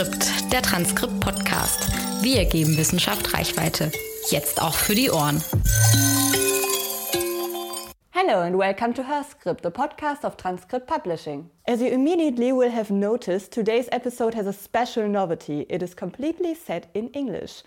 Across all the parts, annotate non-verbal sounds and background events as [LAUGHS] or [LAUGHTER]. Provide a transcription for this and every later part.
Transkript, der Transkript-Podcast. Wir geben Wissenschaft Reichweite. Jetzt auch für die Ohren. Hello and welcome to Her Script, the podcast of Transcript Publishing. As you immediately will have noticed, today's episode has a special novelty. It is completely set in English.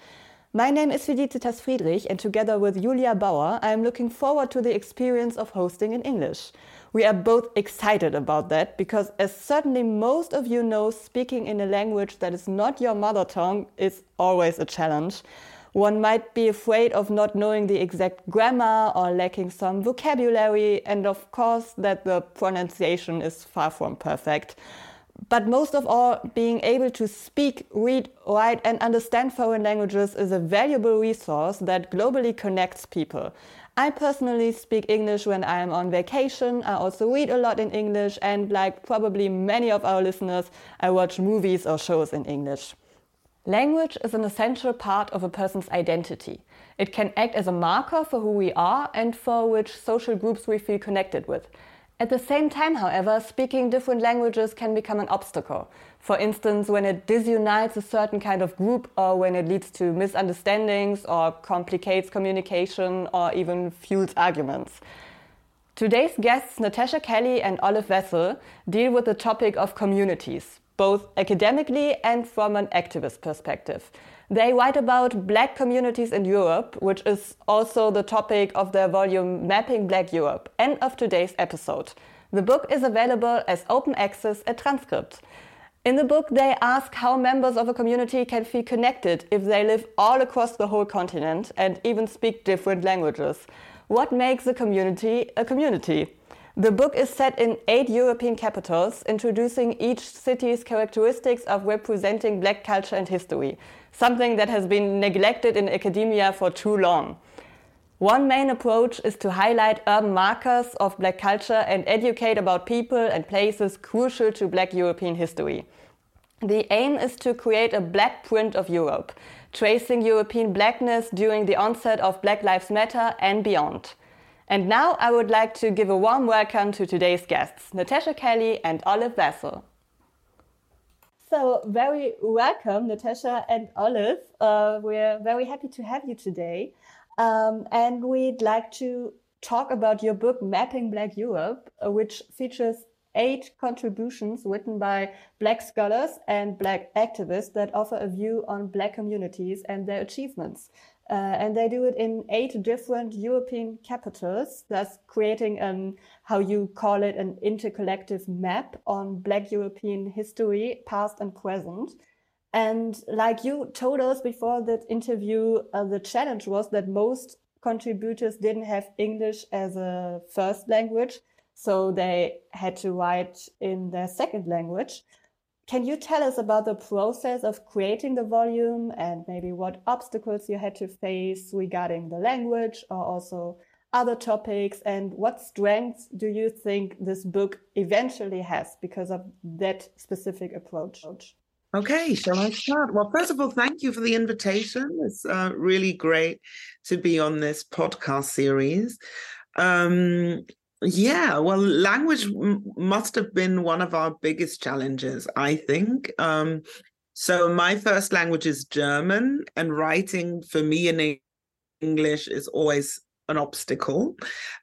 My name is Felicitas Friedrich, and together with Julia Bauer, I am looking forward to the experience of hosting in English. We are both excited about that because, as certainly most of you know, speaking in a language that is not your mother tongue is always a challenge. One might be afraid of not knowing the exact grammar or lacking some vocabulary, and of course, that the pronunciation is far from perfect but most of all, being able to speak, read, write, and understand foreign languages is a valuable resource that globally connects people. I personally speak English when I am on vacation. I also read a lot in English, and like probably many of our listeners, I watch movies or shows in English. Language is an essential part of a person's identity. It can act as a marker for who we are and for which social groups we feel connected with. At the same time, however, speaking different languages can become an obstacle. For instance, when it disunites a certain kind of group, or when it leads to misunderstandings, or complicates communication, or even fuels arguments. Today's guests, Natasha Kelly and Olive Vassell, deal with the topic of communities, both academically and from an activist perspective. They write about black communities in Europe, which is also the topic of their volume Mapping Black Europe and of today's episode. The book is available as open access at Transcript. In the book, they ask how members of a community can feel connected if they live all across the whole continent and even speak different languages. What makes a community a community? The book is set in eight European capitals, introducing each city's characteristics of representing black culture and history something that has been neglected in academia for too long. One main approach is to highlight urban markers of black culture and educate about people and places crucial to black European history. The aim is to create a black print of Europe, tracing European blackness during the onset of Black Lives Matter and beyond. And now I would like to give a warm welcome to today's guests, Natasha Kelly and Olive Vassell. So, very welcome, Natasha and Olive. Uh, we're very happy to have you today. Um, and we'd like to talk about your book, Mapping Black Europe, uh, which features eight contributions written by Black scholars and Black activists that offer a view on Black communities and their achievements. Uh, and they do it in eight different European capitals, thus creating an, how you call it, an intercollective map on Black European history, past and present. And like you told us before that interview, uh, the challenge was that most contributors didn't have English as a first language. So they had to write in their second language. Can you tell us about the process of creating the volume and maybe what obstacles you had to face regarding the language or also other topics and what strengths do you think this book eventually has because of that specific approach? Okay, shall I start? Well, first of all, thank you for the invitation. It's uh, really great to be on this podcast series. Um, yeah, well, language m- must have been one of our biggest challenges, I think. Um, so, my first language is German, and writing for me in English is always an obstacle.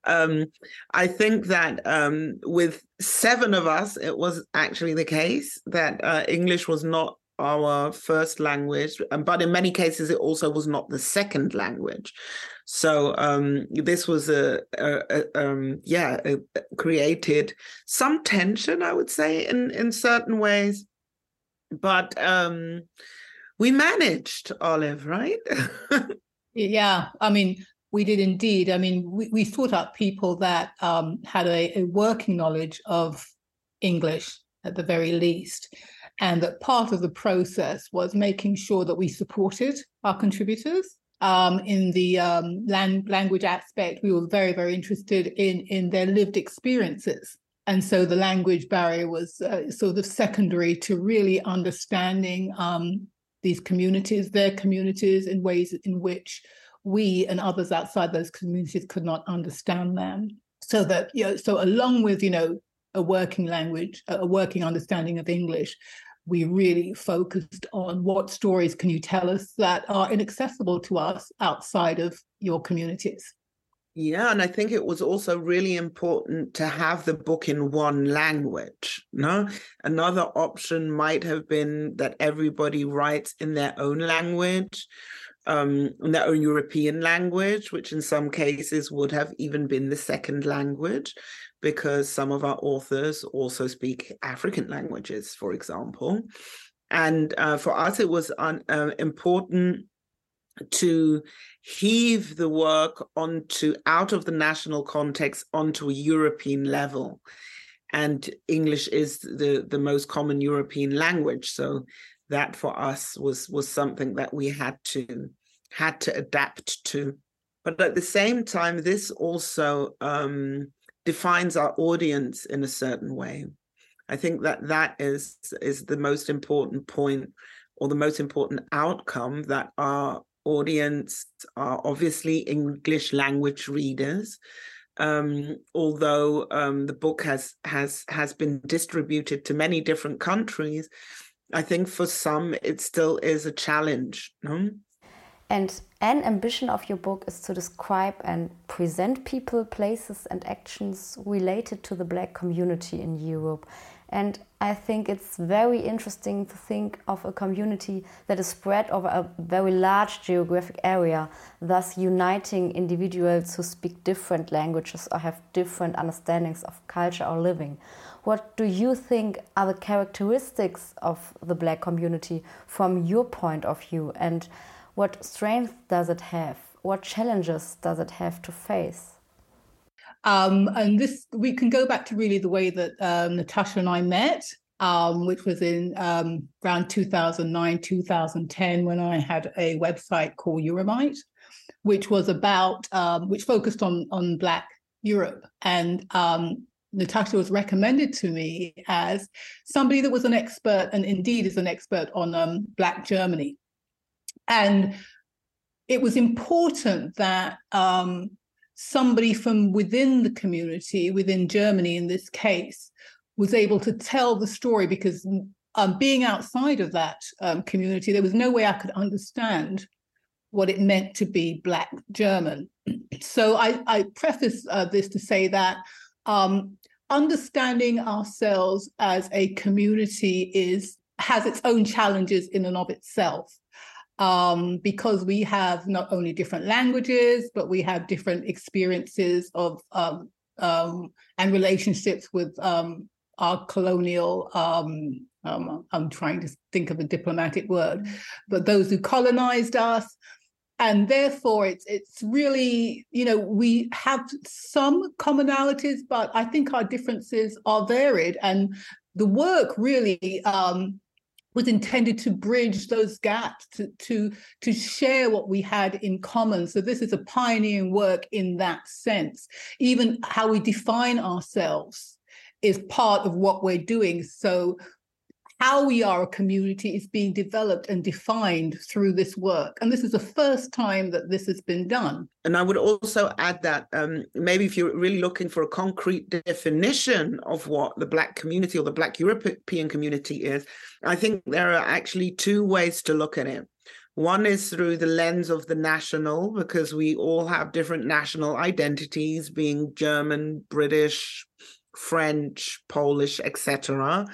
Um, I think that um, with seven of us, it was actually the case that uh, English was not our first language, but in many cases, it also was not the second language. So um, this was a, a, a um, yeah a, created some tension, I would say, in in certain ways, but um, we managed, Olive, right? [LAUGHS] yeah, I mean, we did indeed. I mean, we, we sought out people that um, had a working knowledge of English at the very least. And that part of the process was making sure that we supported our contributors um, in the um, lang- language aspect, we were very, very interested in in their lived experiences, and so the language barrier was uh, sort of secondary to really understanding um, these communities, their communities, in ways in which we and others outside those communities could not understand them. So that you know, so along with you know a working language, a working understanding of English, we really focused on what stories can you tell us that are inaccessible to us outside of your communities. Yeah, and I think it was also really important to have the book in one language. No, another option might have been that everybody writes in their own language, um, in their own European language, which in some cases would have even been the second language, because some of our authors also speak African languages, for example. And uh, for us, it was un- uh, important to heave the work onto out of the national context onto a European level. And English is the, the most common European language. So that for us was was something that we had to had to adapt to. But at the same time, this also um, defines our audience in a certain way. I think that that is is the most important point or the most important outcome that our audience are obviously English language readers. Um, although um, the book has has has been distributed to many different countries, I think for some it still is a challenge. No? And an ambition of your book is to describe and present people, places, and actions related to the Black community in Europe. And I think it's very interesting to think of a community that is spread over a very large geographic area, thus uniting individuals who speak different languages or have different understandings of culture or living. What do you think are the characteristics of the Black community from your point of view? And what strength does it have? What challenges does it have to face? Um, and this we can go back to really the way that um, Natasha and I met, um, which was in um, around 2009, 2010, when I had a website called Euromight, which was about um, which focused on on Black Europe, and um, Natasha was recommended to me as somebody that was an expert, and indeed is an expert on Black Germany, and it was important that um, somebody from within the community, within Germany in this case, was able to tell the story because um, being outside of that um, community, there was no way I could understand what it meant to be Black German. So I, I preface uh, this to say that um, understanding ourselves as a community is has its own challenges in and of itself um, because we have not only different languages, but we have different experiences of um, um, and relationships with um, our colonial. Um, um, I'm trying to think of a diplomatic word, but those who colonized us, and therefore it's it's really you know we have some commonalities, but I think our differences are varied, and the work really um, was intended to bridge those gaps to, to to share what we had in common. So this is a pioneering work in that sense. Even how we define ourselves is part of what we're doing. So how we are a community is being developed and defined through this work. And this is the first time that this has been done. And I would also add that um, maybe if you're really looking for a concrete definition of what the Black community or the Black European community is, I think there are actually two ways to look at it. One is through the lens of the national, because we all have different national identities, being German, British, French, Polish, etc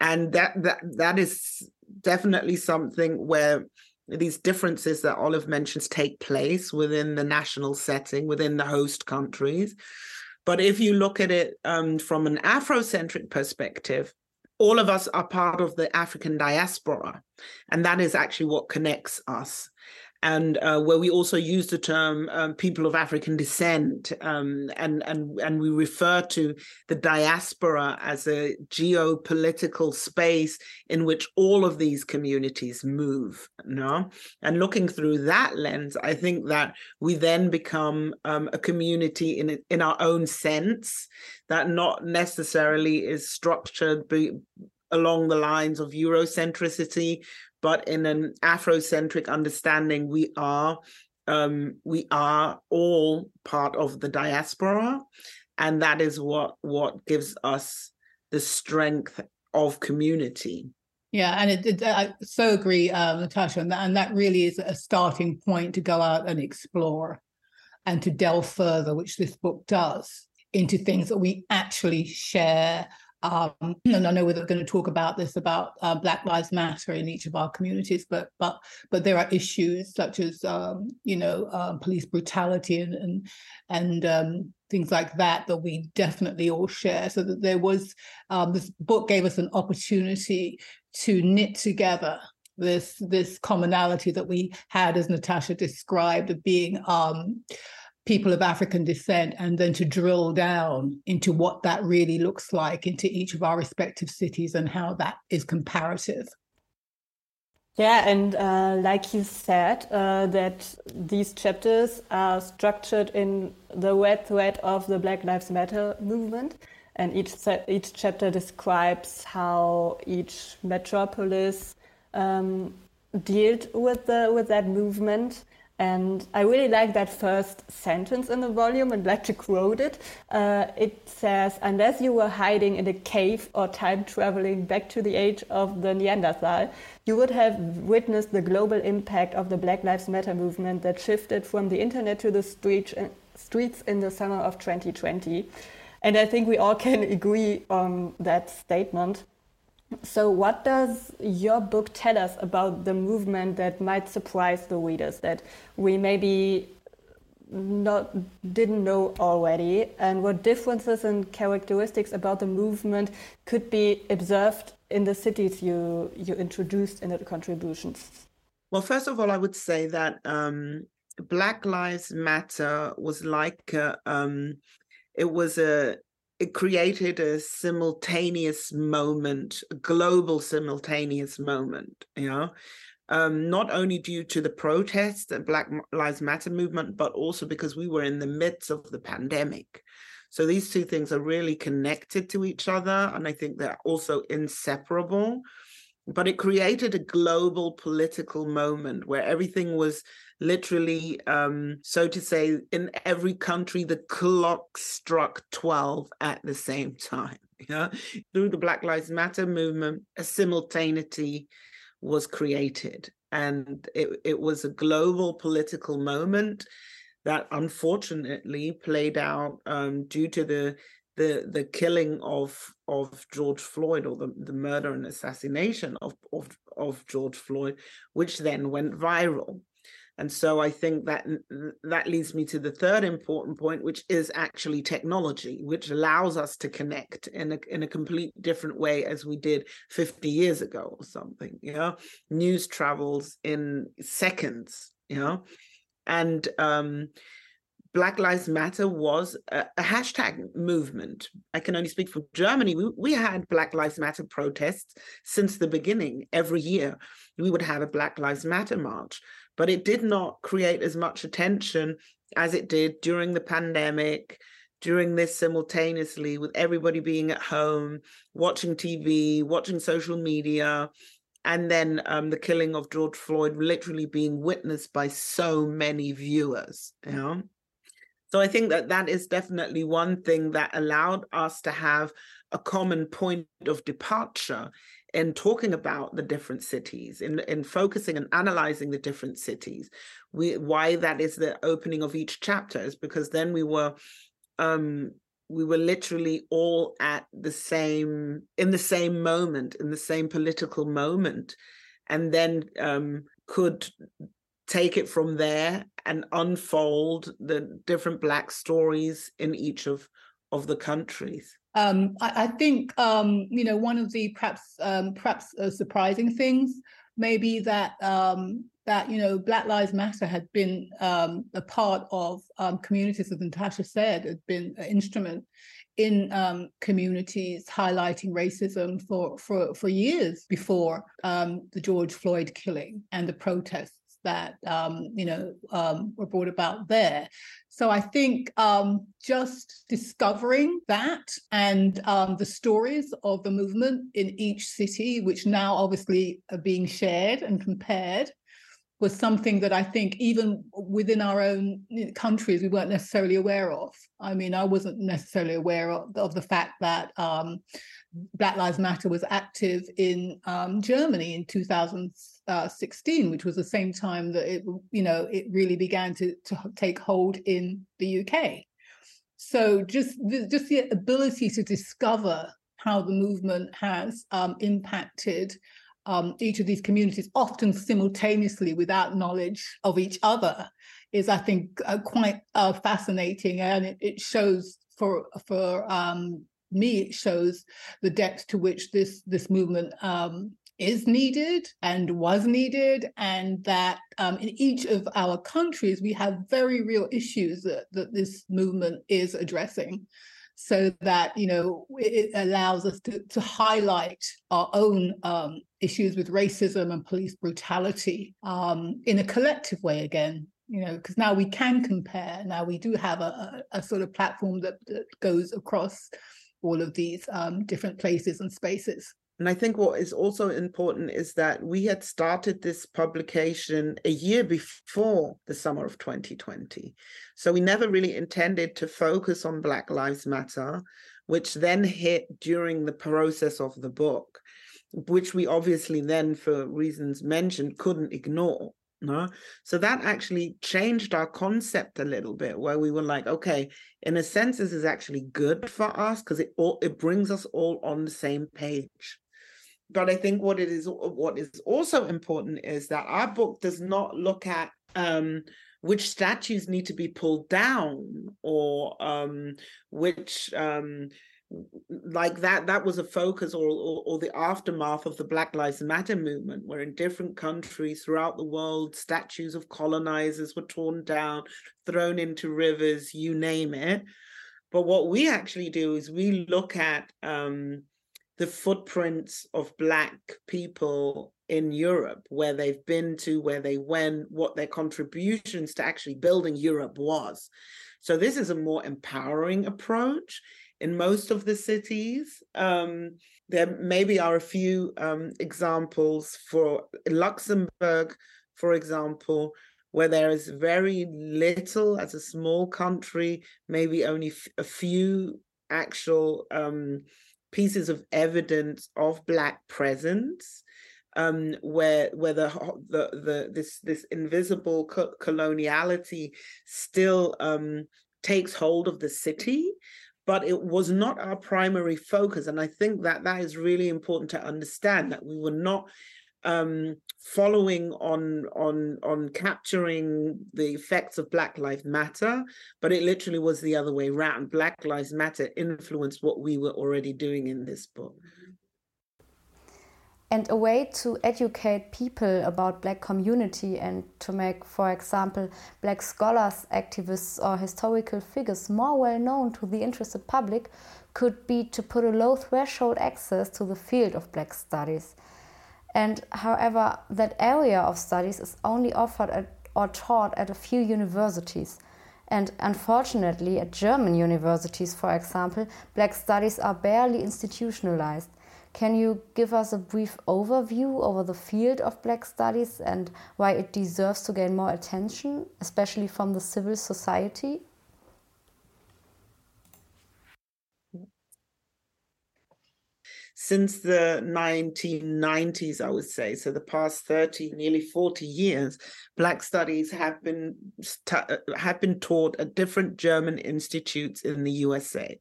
and that that that is definitely something where these differences that Olive mentions take place within the national setting, within the host countries. But if you look at it um, from an Afrocentric perspective, all of us are part of the African diaspora. And that is actually what connects us and uh, where we also use the term um, people of African descent, um, and and and we refer to the diaspora as a geopolitical space in which all of these communities move. No, and looking through that lens, I think that we then become um, a community in in our own sense that not necessarily is structured be, along the lines of Eurocentricity, but in an Afrocentric understanding, we are um, we are all part of the diaspora, and that is what what gives us the strength of community. Yeah, and it, it, I so agree, um, Natasha, and that, and that really is a starting point to go out and explore and to delve further, which this book does, into things that we actually share um, and I know we're going to talk about this about uh, Black Lives Matter in each of our communities, but but but there are issues such as um, you know uh, police brutality and and and um, things like that that we definitely all share. So that there was um, this book gave us an opportunity to knit together this this commonality that we had, as Natasha described, of being um, people of African descent and then to drill down into what that really looks like into each of our respective cities and how that is comparative. Yeah, and uh, like you said, uh, that these chapters are structured in the red thread of the Black Lives Matter movement, and each each chapter describes how each metropolis um, dealt with the with that movement and I really like that first sentence in the volume and like to quote it. Uh, it says, Unless you were hiding in a cave or time traveling back to the age of the Neanderthal, you would have witnessed the global impact of the Black Lives Matter movement that shifted from the internet to the street, streets in the summer of 2020. And I think we all can [LAUGHS] agree on that statement. So, what does your book tell us about the movement that might surprise the readers that we maybe not didn't know already, and what differences and characteristics about the movement could be observed in the cities you you introduced in the contributions? Well, first of all, I would say that um, Black Lives Matter was like um, it was a it created a simultaneous moment, a global simultaneous moment, you know, um, not only due to the protests and Black Lives Matter movement, but also because we were in the midst of the pandemic. So these two things are really connected to each other, and I think they're also inseparable. But it created a global political moment where everything was literally, um, so to say, in every country, the clock struck 12 at the same [LAUGHS] time. Through the Black Lives Matter movement, a simultaneity was created, and it, it was a global political moment that unfortunately played out um, due to the the the killing of of George Floyd or the, the murder and assassination of, of of George Floyd, which then went viral. And so I think that that leads me to the third important point, which is actually technology, which allows us to connect in a in a complete different way as we did 50 years ago or something. You know, news travels in seconds. You know, and um, Black Lives Matter was a, a, hashtag movement. I can only speak for Germany. We, we had Black Lives Matter protests since the beginning. Every year, we would have a Black Lives Matter march but it did not create as much attention as it did during the pandemic during this simultaneously with everybody being at home watching tv watching social media and then um, the killing of george floyd literally being witnessed by so many viewers you know so i think that that is definitely one thing that allowed us to have a common point of departure in talking about the different cities, in, in focusing and analyzing the different cities. We why that is the opening of each chapter is because then we were um we were literally all at the same in the same moment, in the same political moment, and then um could take it from there and unfold the different black stories in each of of the countries. Um, I, I, think um, you know one of the perhaps um, perhaps uh, surprising things may be that um, that you know Black Lives Matter had been um, a part of um, communities, as Natasha said, had been an instrument in communities highlighting racism for for for years before the George Floyd killing and the protests that um, you know um, were brought about there. So I think um, just discovering that and um, the stories of the movement in each city, which now obviously are being shared and compared, was something that I think even within our own countries we weren't necessarily aware of. I mean, I wasn't necessarily aware of, of the fact that um, Black Lives Matter was active in um, Germany in 2016, which was the same time that it, you know, it really began to, to take hold in the UK. So just just the ability to discover how the movement has um, impacted um, each of these communities, often simultaneously without knowledge of each other, is I think uh, quite uh, fascinating, and it, it, shows for for um, me it shows the depth to which this this movement um, is needed and was needed, and that um, in each of our countries we have very real issues that, that this movement is addressing. So that you know it allows us to, to highlight our own um, issues with racism and police brutality um, in a collective way again you know because now we can compare. Now we do have a, a, a sort of platform that, that, goes across all of these um, different places and spaces and I think what is also important is that we had started this publication a year before the summer of 2020. So we never really intended to focus on Black Lives Matter, which then hit during the process of the book, which we obviously then, for reasons mentioned, couldn't ignore. No, so that actually changed our concept a little bit, where we were like, okay, in a sense, this is actually good for us because it all it brings us all on the same page but I think what it is what is also important is that our book does not look at um, which statues need to be pulled down or um, which um, like that that was a focus or, or, or the aftermath of the black lives matter movement where in different countries throughout the world statues of colonizers were torn down thrown into rivers you name it. But what we actually do is we look at um, the footprints of Black people in Europe, where they've been to, where they went, what their contributions to actually building Europe was. So this is a more empowering approach in most of the cities. Um, there maybe are a few um, examples for Luxembourg, for example, where there is very little as a small country, maybe only a few actual um, pieces of evidence of black presence um, where where the, the the this this invisible co- coloniality still um, takes hold of the city but it was not our primary focus. And i think that that is really important to understand that we were not um, following on on on capturing the effects of Black Lives Matter, but it literally was the other way around. Black Lives Matter influenced what we were already doing in this book. And a way to educate people about Black community and to make, for example, Black scholars, activists, or historical figures more well known to the interested public could be to put a low threshold access to the field of Black studies. And however, that area of studies is only offered at, or taught at a few universities. And unfortunately, at German universities, for example, Black studies are barely institutionalized. Can you give us a brief overview over the field of Black studies and why it deserves to gain more attention, especially from the civil society? Since the 1990s, I would say, so the past 30, nearly 40 years, Black studies have been have been taught at different German institutes in the USA,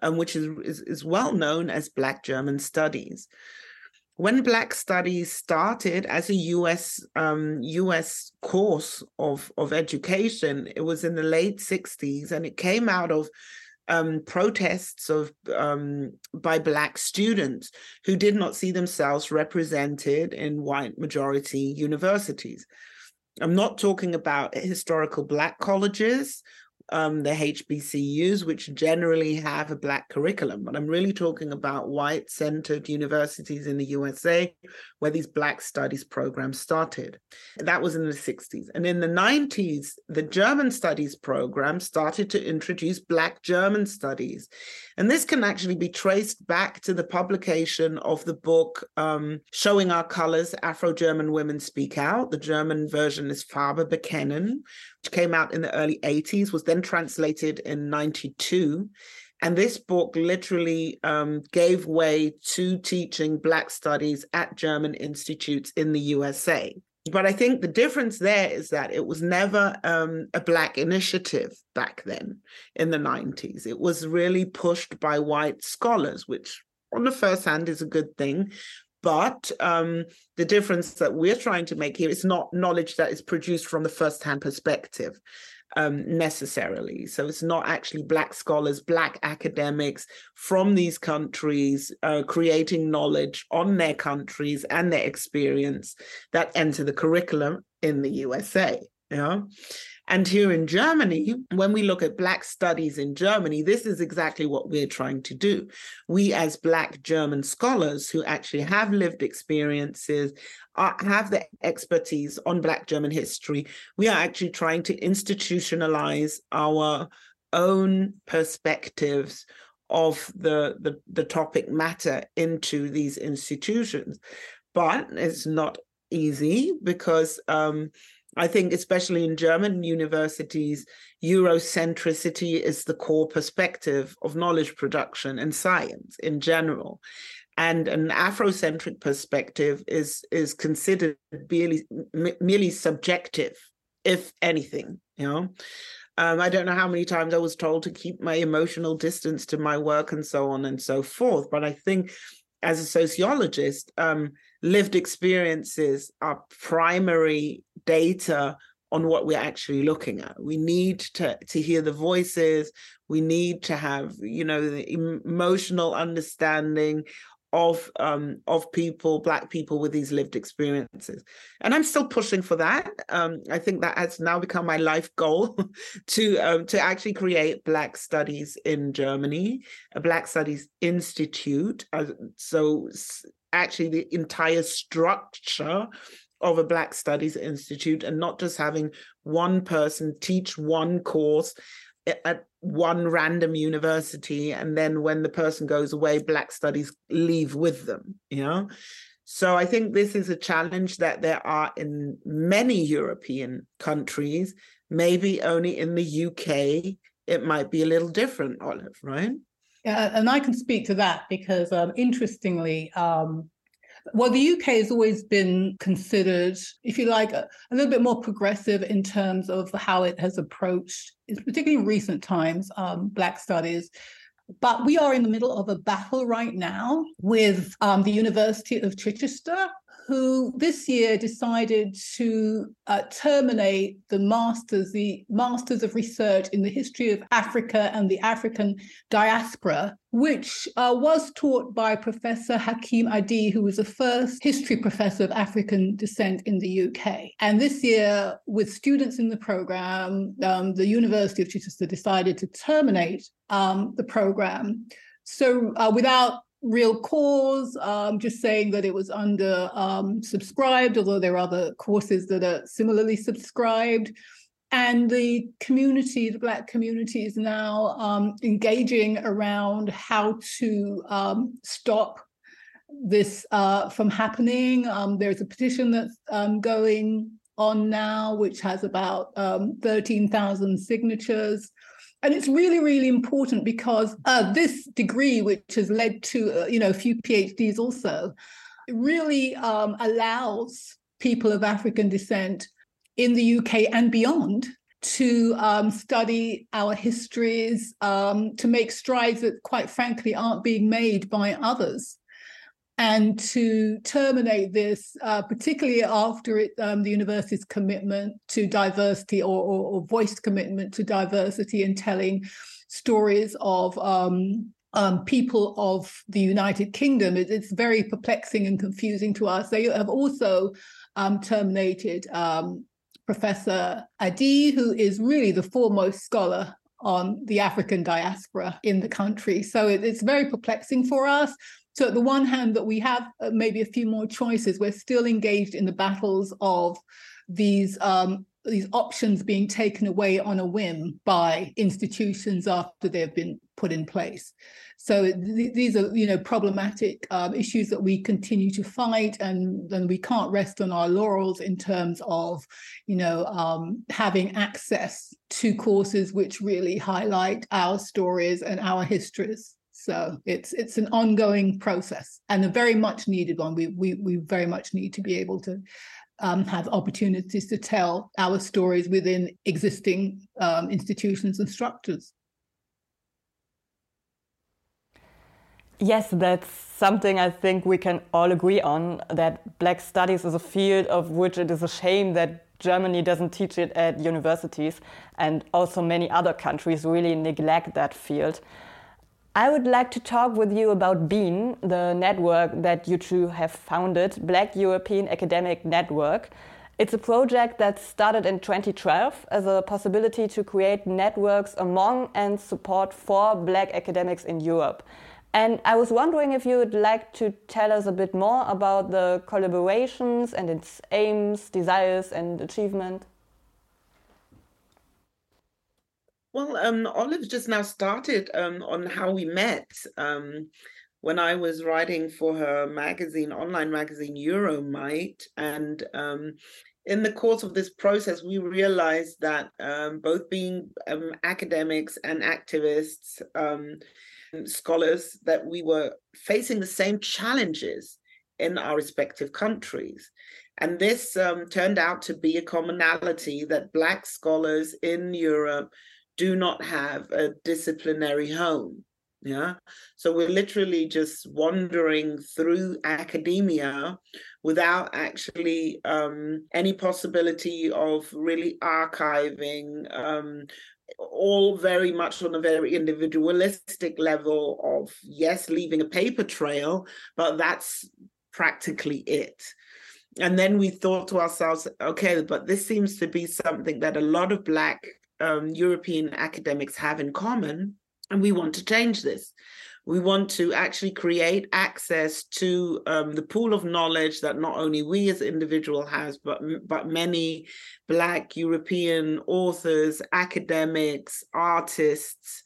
um, which is, is, is well known as Black German Studies. When Black Studies started as a US um, US course of of education, it was in the late 60s, and it came out of um, protests of um, by black students who did not see themselves represented in white majority universities. I'm not talking about historical black colleges um, the HBCUs, which generally have a Black curriculum. But I'm really talking about white centered universities in the USA where these Black studies programs started. That was in the 60s. And in the 90s, the German studies program started to introduce Black German studies. And this can actually be traced back to the publication of the book um, Showing Our Colors Afro German Women Speak Out. The German version is Farbe bekennen, which came out in the early 80s, was then translated in 92. And this book literally um, gave way to teaching Black studies at German institutes in the USA. But I think the difference there is that it was never um, a Black initiative back then in the 90s. It was really pushed by white scholars, which on the first hand is a good thing. But um, the difference that we're trying to make here is not knowledge that is produced from the first hand perspective um, necessarily. So it's not actually Black scholars, Black academics from these countries uh, creating knowledge on their countries and their experience that enter the curriculum in the USA. Know? And here in Germany, when we look at Black studies in Germany, this is exactly what we're trying to do. We, as Black German scholars who actually have lived experiences, uh, have the expertise on Black German history, we are actually trying to institutionalize our own perspectives of the, the, the topic matter into these institutions. But it's not easy because um, I think, especially in German universities, Eurocentricity is the core perspective of knowledge production and science in general. And an Afrocentric perspective is, is considered merely, merely subjective, if anything, you know. Um, I don't know how many times I was told to keep my emotional distance to my work and so on and so forth. But I think as a sociologist, um, lived experiences are primary data on what we're actually looking at. We need to to hear the voices. We need to have, you know, the emotional understanding of um, of people, black people with these lived experiences. And I'm still pushing for that. Um, I think that has now become my life goal [LAUGHS] to um, to actually create Black Studies in Germany, a Black Studies Institute. Uh, so actually the entire structure of a Black Studies Institute and not just having one person teach one course at one random university and then when the person goes away black studies leave with them you know? So i think this is a challenge that there are in many european countries. Maybe only in the uk it might be a little different olive right yeah and i can speak to that because um, interestingly um, well, the UK has always been considered, if you like, a, a, little bit more progressive in terms of how it has approached, particularly in recent times, um, Black studies. But we are in the middle of a battle right now with um, the University of Chichester who this year decided to uh, terminate the masters, the masters of research in the history of Africa and the African diaspora, which uh, was taught by Professor Hakim Adi, who was the first history professor of African descent in the UK. And this year, with students in the program, um, the University of Chichester decided to terminate um, the program. So, uh, without real cause, um, just saying that it was under um, subscribed, although there are other courses that are similarly subscribed. And the community, the Black community, is now um, engaging around how to um, stop this uh, from happening. Um, there's a petition that's um, going on now, which has about 13,000 signatures. And it's really, really important because uh, this degree, which has led to uh, you know a few PhDs also, really um, allows people of African descent in the UK and beyond to um, study our histories, um, to make strides that, quite frankly, aren't being made by others and to terminate this, uh, particularly after it, um, the university's commitment to diversity or, or, or, voiced commitment to diversity and telling stories of um, um, people of the United Kingdom. It, it's very perplexing and confusing to us. They have also um, terminated um, Professor Adi, who is really the foremost scholar on the African diaspora in the country. So it, it's very perplexing for us. So, at the one hand, that we have uh, maybe a few more choices, we're still engaged in the battles of these um, these options being taken away on a whim by institutions after they've been put in place. So th- these are, you know, problematic um, issues that we continue to fight, and then we can't rest on our laurels in terms of, you know, um, having access to courses which really highlight our stories and our histories. So it's it's an ongoing process and a very much needed one. We we we very much need to be able to um, have opportunities to tell our stories within existing um, institutions and structures. Yes, that's something I think we can all agree on that Black Studies is a field of which it is a shame that Germany doesn't teach it at universities, and also many other countries really neglect that field. I would like to talk with you about BEAN, the network that you two have founded, Black European Academic Network. It's a project that started in 2012 as a possibility to create networks among and support for Black academics in Europe. And I was wondering if you would like to tell us a bit more about the collaborations and its aims, desires, and achievement. Well, um, Olive just now started um, on how we met. Um, when I was writing for her magazine, online magazine Euromight, and um, in the course of this process, we realized that um, both being um, academics and activists, scholars, that we were facing the same challenges in our respective countries. And this turned out to be a commonality that Black scholars in Europe do not have a disciplinary home. Yeah. So we're literally just wandering through academia without actually um, any possibility of really archiving, um, all very much on a very individualistic level of, yes, leaving a paper trail, but that's practically it. And then we thought to ourselves, okay, but this seems to be something that a lot of Black um, European academics have in common, and we want to change this. We want to actually create access to um, the pool of knowledge that not only we as individual has, but but many Black European authors, academics, artists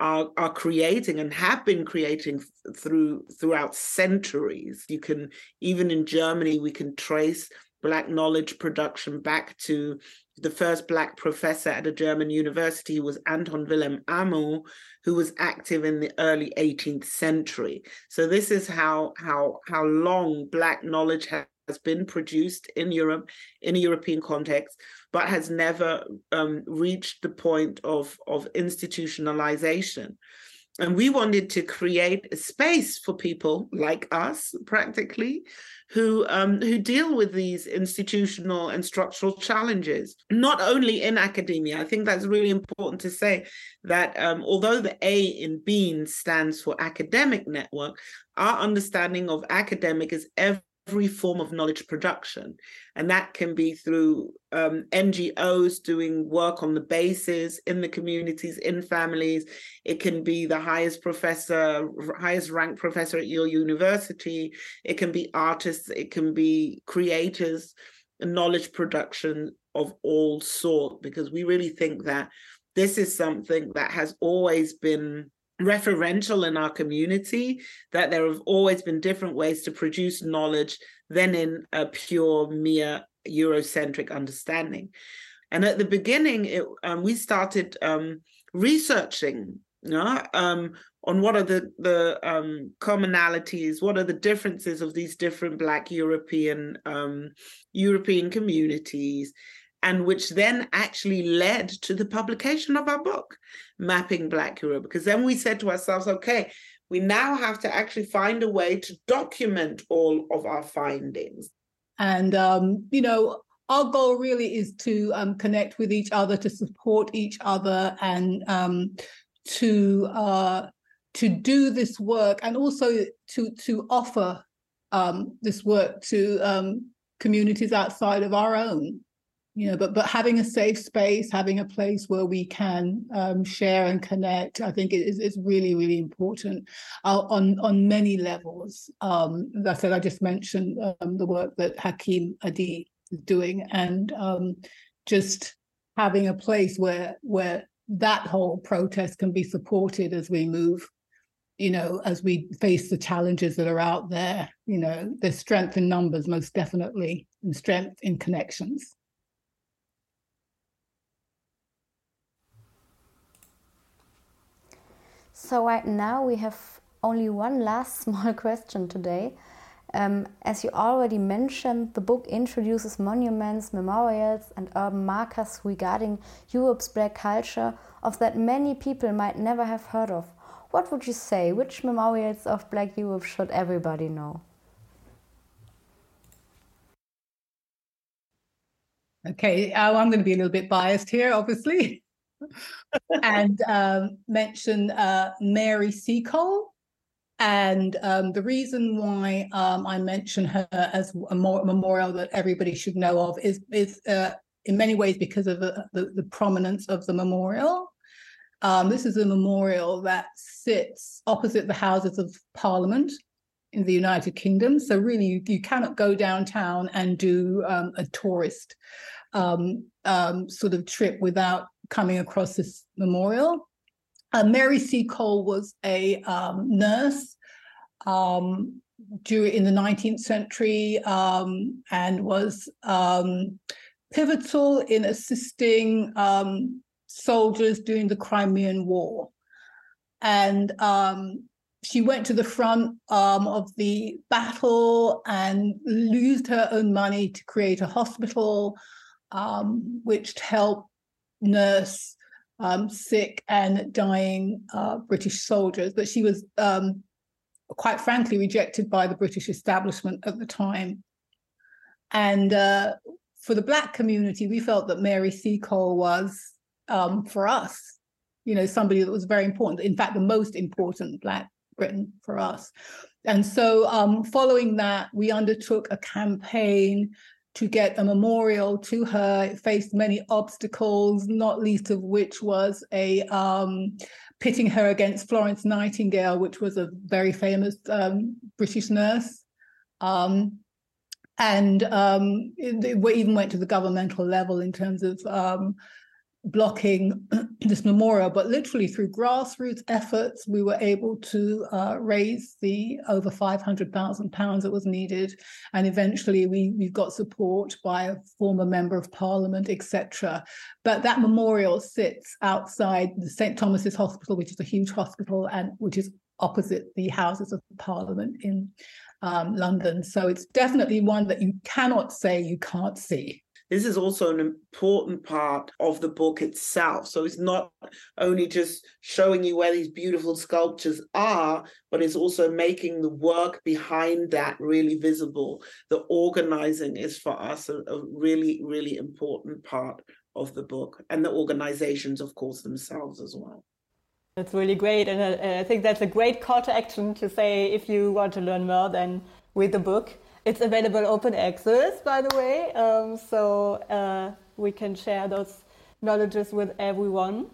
are are creating and have been creating through throughout centuries. You can even in Germany we can trace Black knowledge production back to the first black professor at a German university was Anton Wilhelm Amo, who was active in the early 18th century. So this is how how how long black knowledge has been produced in Europe in a European context, but has never um, reached the point of of institutionalization. And we wanted to create a space for people like us, practically, who um, who deal with these institutional and structural challenges, not only in academia. I think that's really important to say that um, although the A in BEAN stands for academic network, our understanding of academic is every every form of knowledge production. And that can be through um, NGOs doing work on the bases in the communities, in families. It can be the highest professor, highest ranked professor at your university. It can be artists, it can be creators, knowledge production of all sort, because we really think that this is something that has always been referential in our community that there have always been different ways to produce knowledge than in a pure mere eurocentric understanding. And at the beginning it, um, we started um, researching you know, um, on what are the the um, commonalities, what are the differences of these different Black European um, European communities, and which then actually led to the publication of our book, Mapping Black Europe. Because then we said to ourselves, okay, we now have to actually find a way to document all of our findings. And, um, you know, our goal really is to um, connect with each other, to support each other, and um, to uh, to do this work, and also to to offer um, this work to um, communities outside of our own you know but but having a safe space having a place where we can um, share and connect i think is, is really really important uh, on on many levels. Um i said i just mentioned um, the work that hakim adi is doing and um, just having a place where where that whole protest can be supported as we move you know as we face the challenges that are out there. You know there's strength in numbers most definitely and strength in connections so right now we have only one last [LAUGHS] small question today um, as you already mentioned, the book introduces monuments, memorials, and urban markers regarding Europe's black culture of that many people might never have heard of. What would you say? Which memorials of Black Europe should everybody know? Okay, uh, I'm going to be a little bit biased here, obviously, [LAUGHS] and um, mention uh, Mary Seacole and um, the reason why um, I mention her as a memorial that everybody should know of is, is uh, in many ways because of the, the, prominence of the memorial. Um, this is a memorial that sits opposite the Houses of Parliament in the United Kingdom. So really, you, you cannot go downtown and do um, a tourist um, sort of trip without coming across this memorial. Uh, Mary Seacole was a um, nurse um, during in the 19th century um, and was um, pivotal in assisting um, soldiers during the Crimean War. And um, she went to the front of the battle and used her own money to create a hospital, which helped nurse um, sick and dying uh, British soldiers, but she was um, quite frankly rejected by the British establishment at the time. And uh, for the Black community, we felt that Mary Seacole was, um, for us, you know, somebody that was very important. In fact, the most important Black Briton for us. And so, um, following that, we undertook a campaign to get a memorial to her. It faced many obstacles, not least of which was a um, pitting her against Florence Nightingale, which was a very famous um, British nurse. Um, and um, it, it, even went to the governmental level in terms of um, blocking [CLEARS THROAT] this memorial, but literally through grassroots efforts, we were able to uh, raise the over five hundred thousand pounds that was needed, and eventually we we got support by a former member of parliament, etc. But that memorial sits outside the St Thomas's Hospital, which is a huge hospital, and which is opposite the Houses of Parliament in um, London. So it's definitely one that you cannot say you can't see this is also an important part of the book itself. So it's not only just showing you where these beautiful sculptures are, but it's also making the work behind that really visible. The organizing is for us a, a really, really important part of the book, and the organizations, of course, themselves as well. That's really great. And I, uh, I think that's a great call to action to say if you want to learn more, then read the book it's available open access, by the way, um, so uh, we can share those knowledges with everyone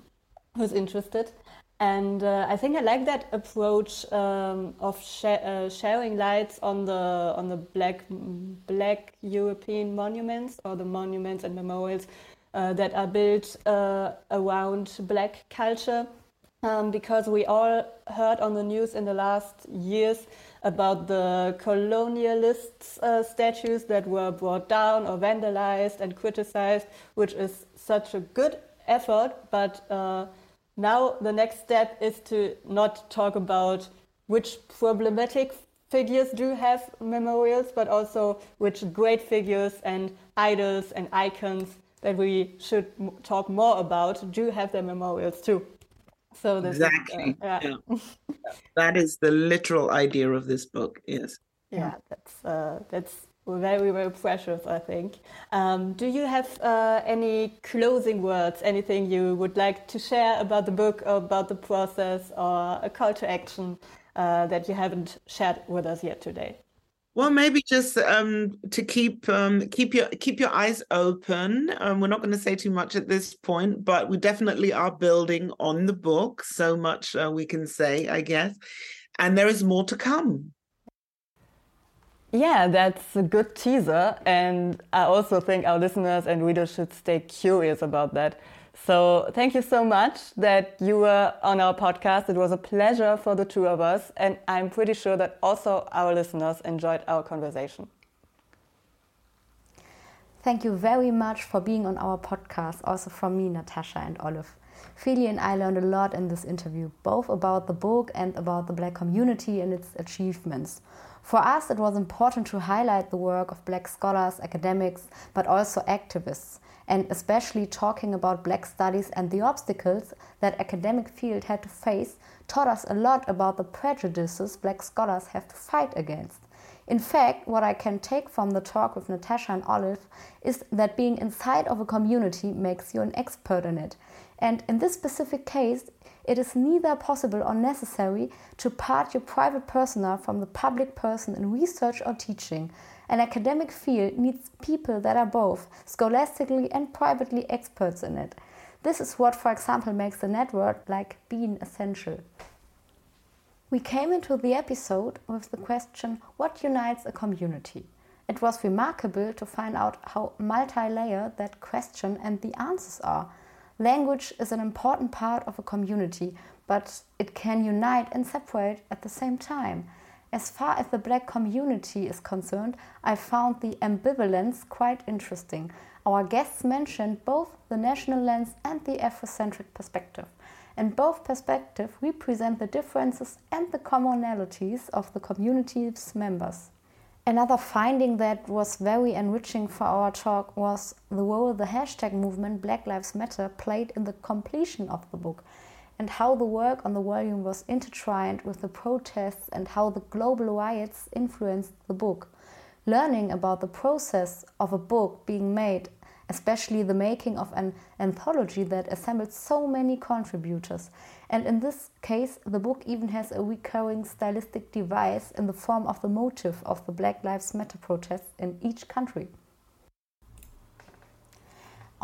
who's interested. And uh, I think I like that approach um, of sh uh, sharing lights on the on the black black European monuments or the monuments and memorials uh, that are built uh, around black culture, um, because we all heard on the news in the last years about the colonialist uh, statues that were brought down or vandalized and criticized, which is such a good effort. But uh, now the next step is to not talk about which problematic figures do have memorials, but also which great figures and idols and icons that we should talk more about do have their memorials too. So exactly. Is, uh, yeah. yeah. [LAUGHS] that is the literal idea of this book. Yes. Yeah, that's uh, that's very very precious. I think. Um, do you have uh, any closing words? Anything you would like to share about the book, about the process, or a call to action uh, that you haven't shared with us yet today? Well, maybe just um, to keep um, keep your keep your eyes open. Um, we're not going to say too much at this point, but we definitely are building on the book. So much uh, we can say, I guess, and there is more to come. Yeah, that's a good teaser. And I also think our listeners and readers should stay curious about that. So thank you so much that you were on our podcast. It was a pleasure for the two of us. And I'm pretty sure that also our listeners enjoyed our conversation. Thank you very much for being on our podcast, also from me, Natasha and Olive. Feli and I learned a lot in this interview, both about the book and about the Black community and its achievements. For us, it was important to highlight the work of Black scholars, academics, but also activists, and especially talking about Black studies and the obstacles that academic field had to face taught us a lot about the prejudices Black scholars have to fight against. In fact, what I can take from the talk with Natasha and Olive is that being inside of a community makes you an expert in it. And in this specific case, it is neither possible or necessary to part your private persona from the public person in research or teaching. An academic field needs people that are both scholastically and privately experts in it. This is what, for example, makes a network like Bean essential. We came into the episode with the question what unites a community? It was remarkable to find out how multi layered that question and the answers are. Language is an important part of a community, but it can unite and separate at the same time. As far as the black community is concerned, I found the ambivalence quite interesting. Our guests mentioned both the national lens and the Afrocentric perspective. And both perspectives represent the differences and the commonalities of the community's members. Another finding that was very enriching for our talk was the role the hashtag movement Black Lives Matter played in the completion of the book, and how the work on the volume was intertwined with the protests and how the global riots influenced the book. Learning about the process of a book being made especially the making of an anthology that assembled so many contributors. And in this case, the book even has a recurring stylistic device in the form of the motif of the Black Lives Matter protests in each country.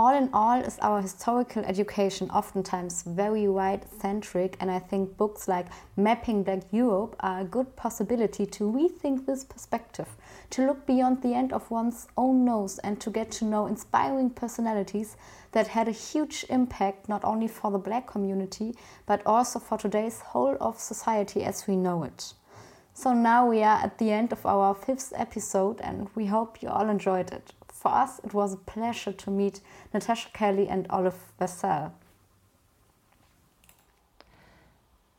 All in all, is our historical education oftentimes very white centric, and I think books like Mapping Black Europe are a good possibility to rethink this perspective, to look beyond the end of one's own nose, and to get to know inspiring personalities that had a huge impact not only for the black community but also for today's whole of society as we know it. So now we are at the end of our fifth episode, and we hope you all enjoyed it. For us, it was a pleasure to meet Natasha Kelly and Olive Vassell.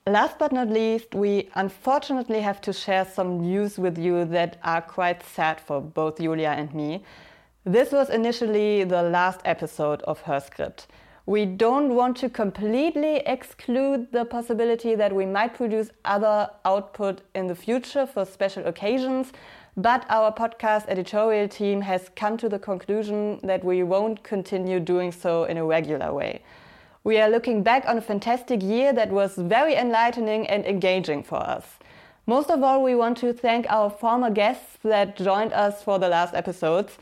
Last but not least, we unfortunately have to share some news with you that are quite sad for both Julia and me. This was initially the last episode of hörscript. We don't want to completely exclude the possibility that we might produce other output in the future for special occasions, but our podcast editorial team has come to the conclusion that we won't continue doing so in a regular way. We are looking back on a fantastic year that was very enlightening and engaging for us. Most of all, we want to thank our former guests that joined us for the last episodes.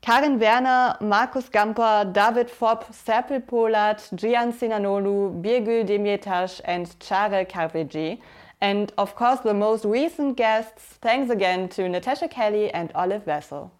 Karin Werner, Markus Gamper, David Fopp, Serpil Polat, Cihan Sinanoğlu, Birgül Demirtas, and Chare Carveji. And of course, the most recent guests, thanks again to Natasha Kelly and Olive Vassell.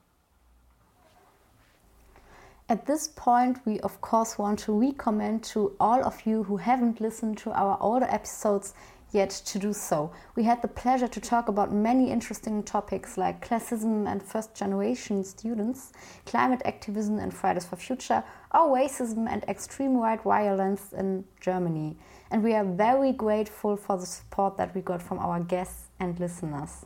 At this point, we of course want to recommend to all of you who haven't listened to our older episodes yet to do so. We had the pleasure to talk about many interesting topics like classism and first generation students, climate activism and Fridays for Future, or racism and extreme right violence in Germany and we are very grateful for the support that we got from our guests and listeners.